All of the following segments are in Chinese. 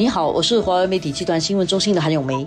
你好，我是华为媒体集团新闻中心的韩永梅。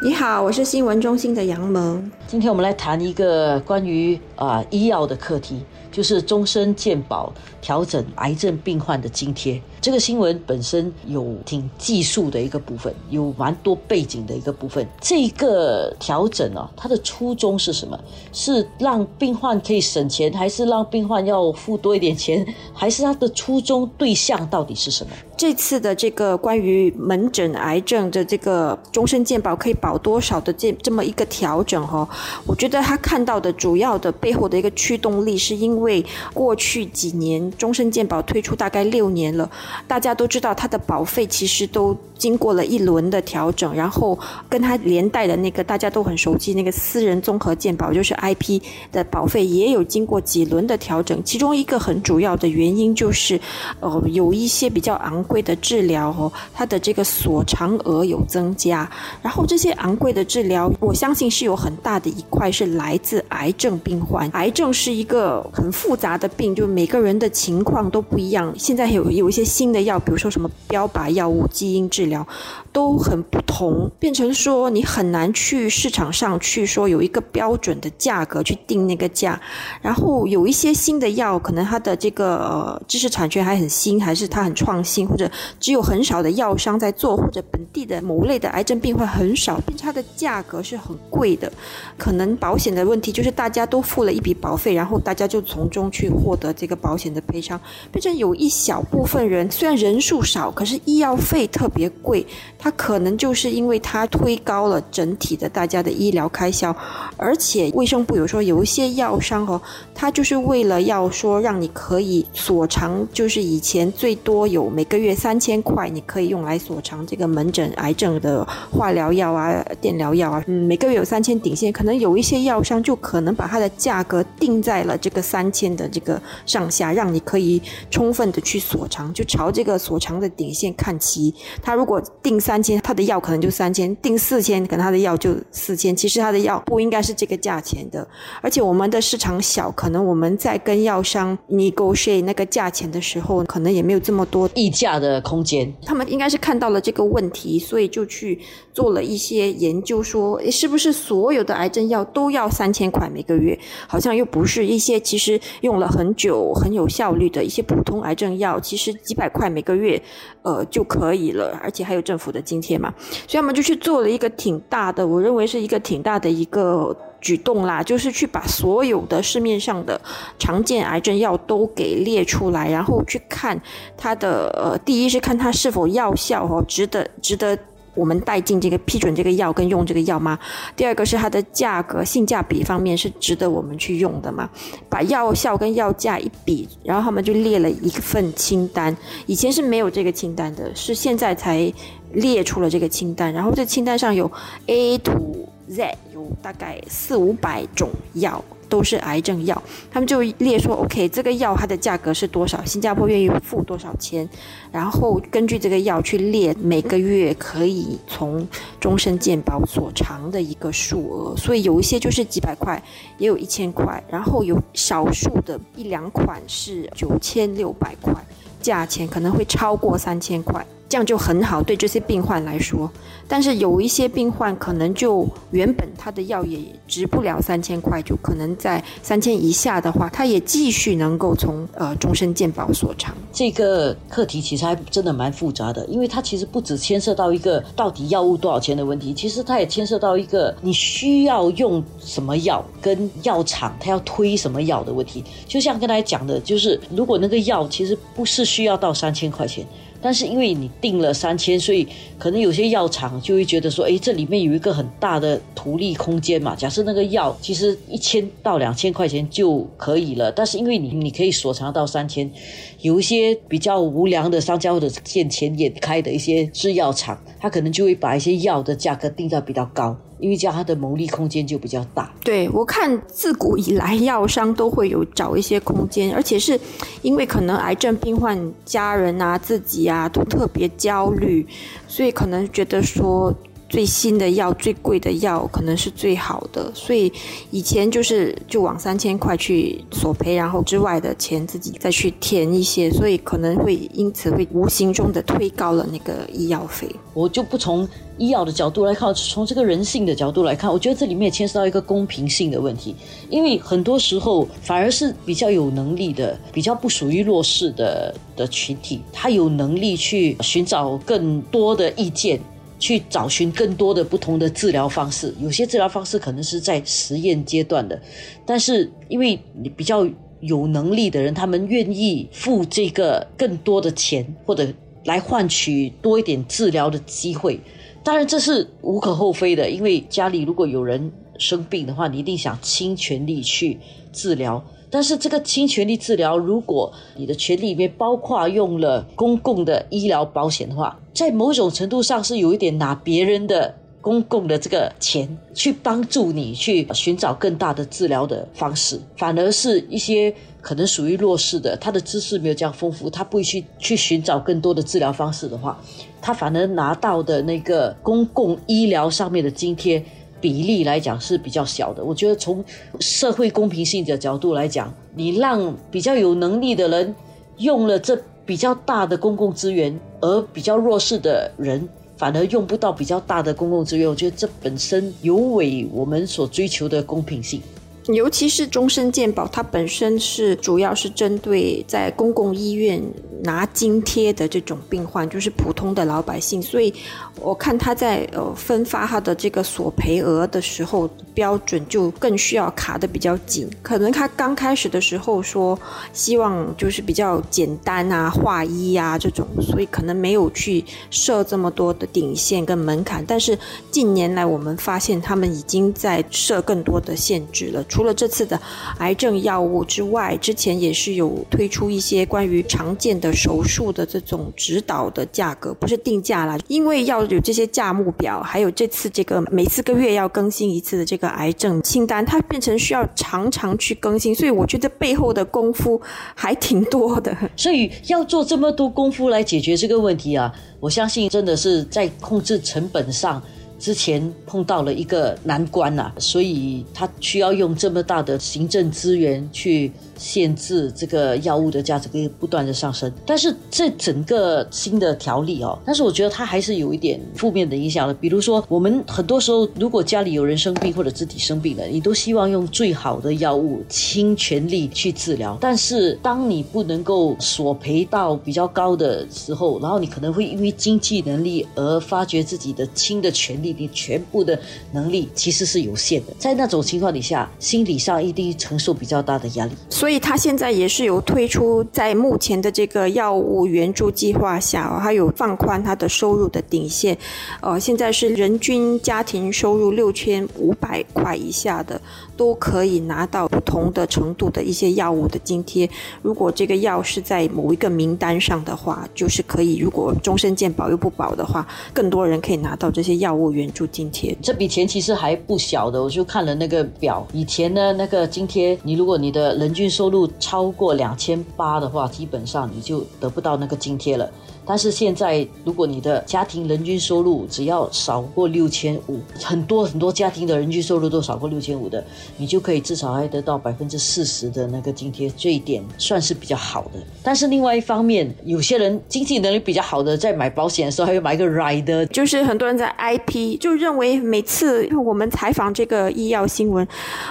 你好，我是新闻中心的杨萌。今天我们来谈一个关于啊医药的课题，就是终身健保调整癌症病患的津贴。这个新闻本身有挺技术的一个部分，有蛮多背景的一个部分。这个调整啊，它的初衷是什么？是让病患可以省钱，还是让病患要付多一点钱？还是它的初衷对象到底是什么？这次的这个关于门诊癌症的这个终身健保可以保多少的这这么一个调整哈，我觉得他看到的主要的背后的一个驱动力，是因为过去几年终身健保推出大概六年了。大家都知道，它的保费其实都经过了一轮的调整，然后跟它连带的那个大家都很熟悉那个私人综合健保，就是 IP 的保费也有经过几轮的调整。其中一个很主要的原因就是，呃，有一些比较昂贵的治疗哦，它的这个所长额有增加。然后这些昂贵的治疗，我相信是有很大的一块是来自癌症病患。癌症是一个很复杂的病，就每个人的情况都不一样。现在有有一些新的药，比如说什么标靶药物、基因治疗，都很不同，变成说你很难去市场上去说有一个标准的价格去定那个价。然后有一些新的药，可能它的这个知识产权还很新，还是它很创新，或者只有很少的药商在做，或者本地的某类的癌症病患很少，并且它的价格是很贵的。可能保险的问题就是大家都付了一笔保费，然后大家就从中去获得这个保险的赔偿，变成有一小部分人虽然人数少，可是医药费特别贵，它可能就是因为它推高了整体的大家的医疗开销，而且卫生部有说有一些药商哦，他就是为了要说让你可以所偿，就是以前最多有每个月三千块，你可以用来所偿这个门诊癌症的化疗药啊、电疗药啊，嗯，每个月有三千顶线，可能能有一些药商就可能把它的价格定在了这个三千的这个上下，让你可以充分的去锁长，就朝这个锁长的顶线看齐。他如果定三千，他的药可能就三千；定四千，可能他的药就四千。其实他的药不应该是这个价钱的，而且我们的市场小，可能我们在跟药商 negotiate 那个价钱的时候，可能也没有这么多溢价的空间。他们应该是看到了这个问题，所以就去做了一些研究，说是不是所有的癌症药都要三千块每个月？好像又不是一些其实用了很久、很有效率的一些普通癌症药，其实几百块每个月，呃就可以了，而且还有政府的津贴嘛。所以我们就去做了一个挺大的，我认为是一个挺大的一个举动啦，就是去把所有的市面上的常见癌症药都给列出来，然后去看它的呃，第一是看它是否药效哦，值得值得。我们带进这个批准这个药跟用这个药吗？第二个是它的价格性价比方面是值得我们去用的吗？把药效跟药价一比，然后他们就列了一份清单。以前是没有这个清单的，是现在才列出了这个清单。然后这清单上有 A to Z，有大概四五百种药。都是癌症药，他们就列说，OK，这个药它的价格是多少？新加坡愿意付多少钱？然后根据这个药去列每个月可以从终身健保所偿的一个数额。所以有一些就是几百块，也有一千块，然后有少数的一两款是九千六百块，价钱可能会超过三千块。这样就很好，对这些病患来说。但是有一些病患可能就原本他的药也值不了三千块，就可能在三千以下的话，他也继续能够从呃终身健保所偿。这个课题其实还真的蛮复杂的，因为它其实不只牵涉到一个到底药物多少钱的问题，其实它也牵涉到一个你需要用什么药，跟药厂它要推什么药的问题。就像刚才讲的，就是如果那个药其实不是需要到三千块钱。但是因为你定了三千，所以可能有些药厂就会觉得说，哎，这里面有一个很大的图利空间嘛。假设那个药其实一千到两千块钱就可以了，但是因为你你可以所偿到三千，有一些比较无良的商家或者见钱眼开的一些制药厂，他可能就会把一些药的价格定到比较高。因为这样它的牟利空间就比较大。对我看自古以来，药商都会有找一些空间，而且是因为可能癌症病患家人啊、自己啊都特别焦虑，所以可能觉得说最新的药、最贵的药可能是最好的，所以以前就是就往三千块去索赔，然后之外的钱自己再去填一些，所以可能会因此会无形中的推高了那个医药费。我就不从医药的角度来看，从这个人性的角度来看，我觉得这里面也牵涉到一个公平性的问题，因为很多时候反而是比较有能力的、比较不属于弱势的的群体，他有能力去寻找更多的意见。去找寻更多的不同的治疗方式，有些治疗方式可能是在实验阶段的，但是因为你比较有能力的人，他们愿意付这个更多的钱，或者来换取多一点治疗的机会。当然这是无可厚非的，因为家里如果有人生病的话，你一定想倾全力去治疗。但是这个侵权力治疗，如果你的权利里面包括用了公共的医疗保险的话，在某种程度上是有一点拿别人的公共的这个钱去帮助你去寻找更大的治疗的方式，反而是一些可能属于弱势的，他的知识没有这样丰富，他不会去去寻找更多的治疗方式的话，他反而拿到的那个公共医疗上面的津贴。比例来讲是比较小的。我觉得从社会公平性的角度来讲，你让比较有能力的人用了这比较大的公共资源，而比较弱势的人反而用不到比较大的公共资源，我觉得这本身有违我们所追求的公平性。尤其是终身健保，它本身是主要是针对在公共医院拿津贴的这种病患，就是普通的老百姓，所以。我看他在呃分发他的这个索赔额的时候，标准就更需要卡的比较紧。可能他刚开始的时候说希望就是比较简单啊，划一啊这种，所以可能没有去设这么多的顶线跟门槛。但是近年来我们发现他们已经在设更多的限制了。除除了这次的癌症药物之外，之前也是有推出一些关于常见的手术的这种指导的价格，不是定价啦，因为要。有这些价目表，还有这次这个每四个月要更新一次的这个癌症清单，它变成需要常常去更新，所以我觉得背后的功夫还挺多的。所以要做这么多功夫来解决这个问题啊，我相信真的是在控制成本上。之前碰到了一个难关呐，所以他需要用这么大的行政资源去限制这个药物的价值，可以不断的上升。但是这整个新的条例哦，但是我觉得它还是有一点负面的影响的。比如说，我们很多时候如果家里有人生病或者自己生病了，你都希望用最好的药物倾全力去治疗。但是当你不能够索赔到比较高的时候，然后你可能会因为经济能力而发觉自己的轻的权利。你全部的能力其实是有限的，在那种情况底下，心理上一定承受比较大的压力。所以他现在也是有推出，在目前的这个药物援助计划下，还有放宽他的收入的底线。呃，现在是人均家庭收入六千五百块以下的。都可以拿到不同的程度的一些药物的津贴。如果这个药是在某一个名单上的话，就是可以。如果终身健保又不保的话，更多人可以拿到这些药物援助津贴。这笔钱其实还不小的。我就看了那个表，以前呢那个津贴，你如果你的人均收入超过两千八的话，基本上你就得不到那个津贴了。但是现在，如果你的家庭人均收入只要少过六千五，很多很多家庭的人均收入都少过六千五的，你就可以至少还得到百分之四十的那个津贴，这一点算是比较好的。但是另外一方面，有些人经济能力比较好的，在买保险的时候还要买一个 rider，就是很多人在 IP 就认为每次我们采访这个医药新闻，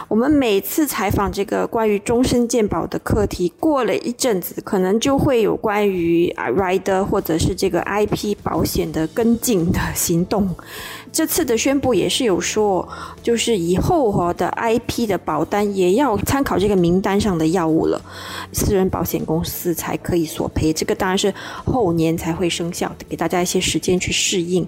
我们每次采访这个关于终身健保的课题，过了一阵子，可能就会有关于 rider 或或者。是这个 IP 保险的跟进的行动。这次的宣布也是有说，就是以后哈的 IP 的保单也要参考这个名单上的药物了，私人保险公司才可以索赔。这个当然是后年才会生效，给大家一些时间去适应。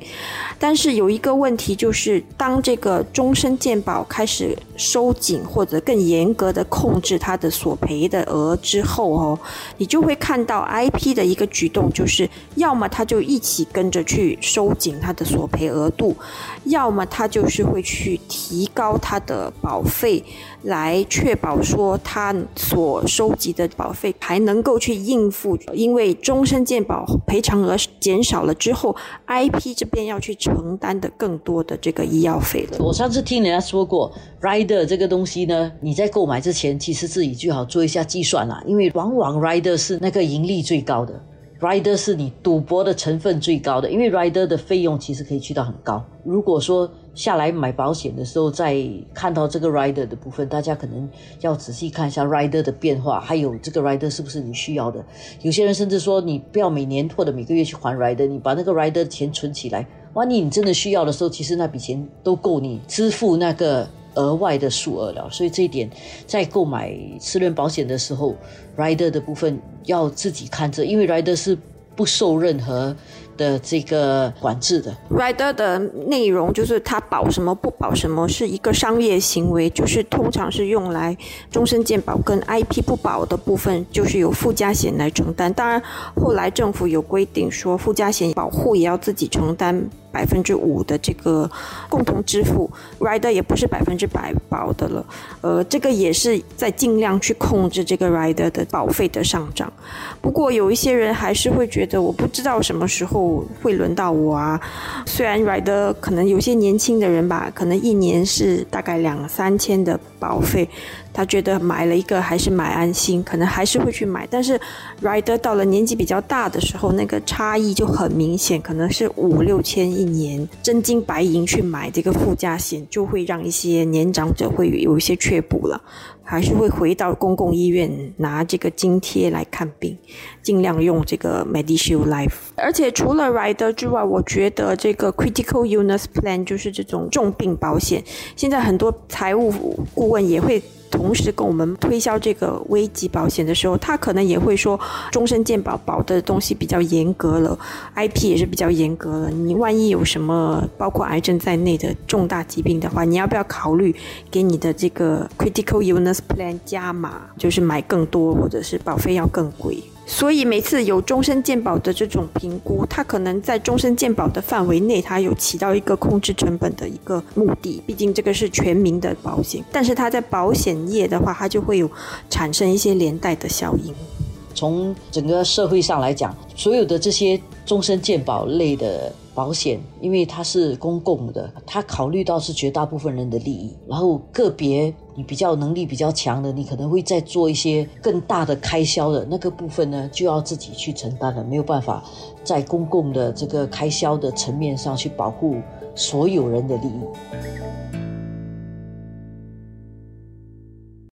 但是有一个问题就是，当这个终身健保开始收紧或者更严格的控制它的索赔的额之后哦，你就会看到 IP 的一个举动，就是要么它就一起跟着去收紧它的索赔额度。要么他就是会去提高他的保费，来确保说他所收集的保费还能够去应付，因为终身健保赔偿额减少了之后，IP 这边要去承担的更多的这个医药费了。我上次听人家说过，rider 这个东西呢，你在购买之前，其实自己最好做一下计算啦，因为往往 rider 是那个盈利最高的。Rider 是你赌博的成分最高的，因为 Rider 的费用其实可以去到很高。如果说下来买保险的时候，再看到这个 Rider 的部分，大家可能要仔细看一下 Rider 的变化，还有这个 Rider 是不是你需要的。有些人甚至说，你不要每年或者每个月去还 Rider，你把那个 Rider 的钱存起来，万一你真的需要的时候，其实那笔钱都够你支付那个。额外的数额了，所以这一点在购买私人保险的时候，rider 的部分要自己看着，因为 rider 是不受任何。的这个管制的 rider 的内容就是它保什么不保什么，是一个商业行为，就是通常是用来终身健保跟 IP 不保的部分，就是由附加险来承担。当然，后来政府有规定说，附加险保护也要自己承担百分之五的这个共同支付，rider 也不是百分之百保的了。呃，这个也是在尽量去控制这个 rider 的保费的上涨。不过有一些人还是会觉得，我不知道什么时候。会轮到我啊！虽然 rider 可能有些年轻的人吧，可能一年是大概两三千的保费，他觉得买了一个还是买安心，可能还是会去买。但是 rider 到了年纪比较大的时候，那个差异就很明显，可能是五六千一一年，真金白银去买这个附加险，就会让一些年长者会有一些却步了。还是会回到公共医院拿这个津贴来看病，尽量用这个 Medishield Life。而且除了 Rider 之外，我觉得这个 Critical Illness Plan 就是这种重病保险，现在很多财务顾问也会。同时跟我们推销这个危机保险的时候，他可能也会说，终身健保保的东西比较严格了，IP 也是比较严格了。你万一有什么包括癌症在内的重大疾病的话，你要不要考虑给你的这个 Critical Illness Plan 加码，就是买更多，或者是保费要更贵？所以每次有终身健保的这种评估，它可能在终身健保的范围内，它有起到一个控制成本的一个目的。毕竟这个是全民的保险，但是它在保险业的话，它就会有产生一些连带的效应。从整个社会上来讲，所有的这些终身健保类的。保险，因为它是公共的，它考虑到是绝大部分人的利益。然后个别比较能力比较强的，你可能会再做一些更大的开销的那个部分呢，就要自己去承担了，没有办法在公共的这个开销的层面上去保护所有人的利益。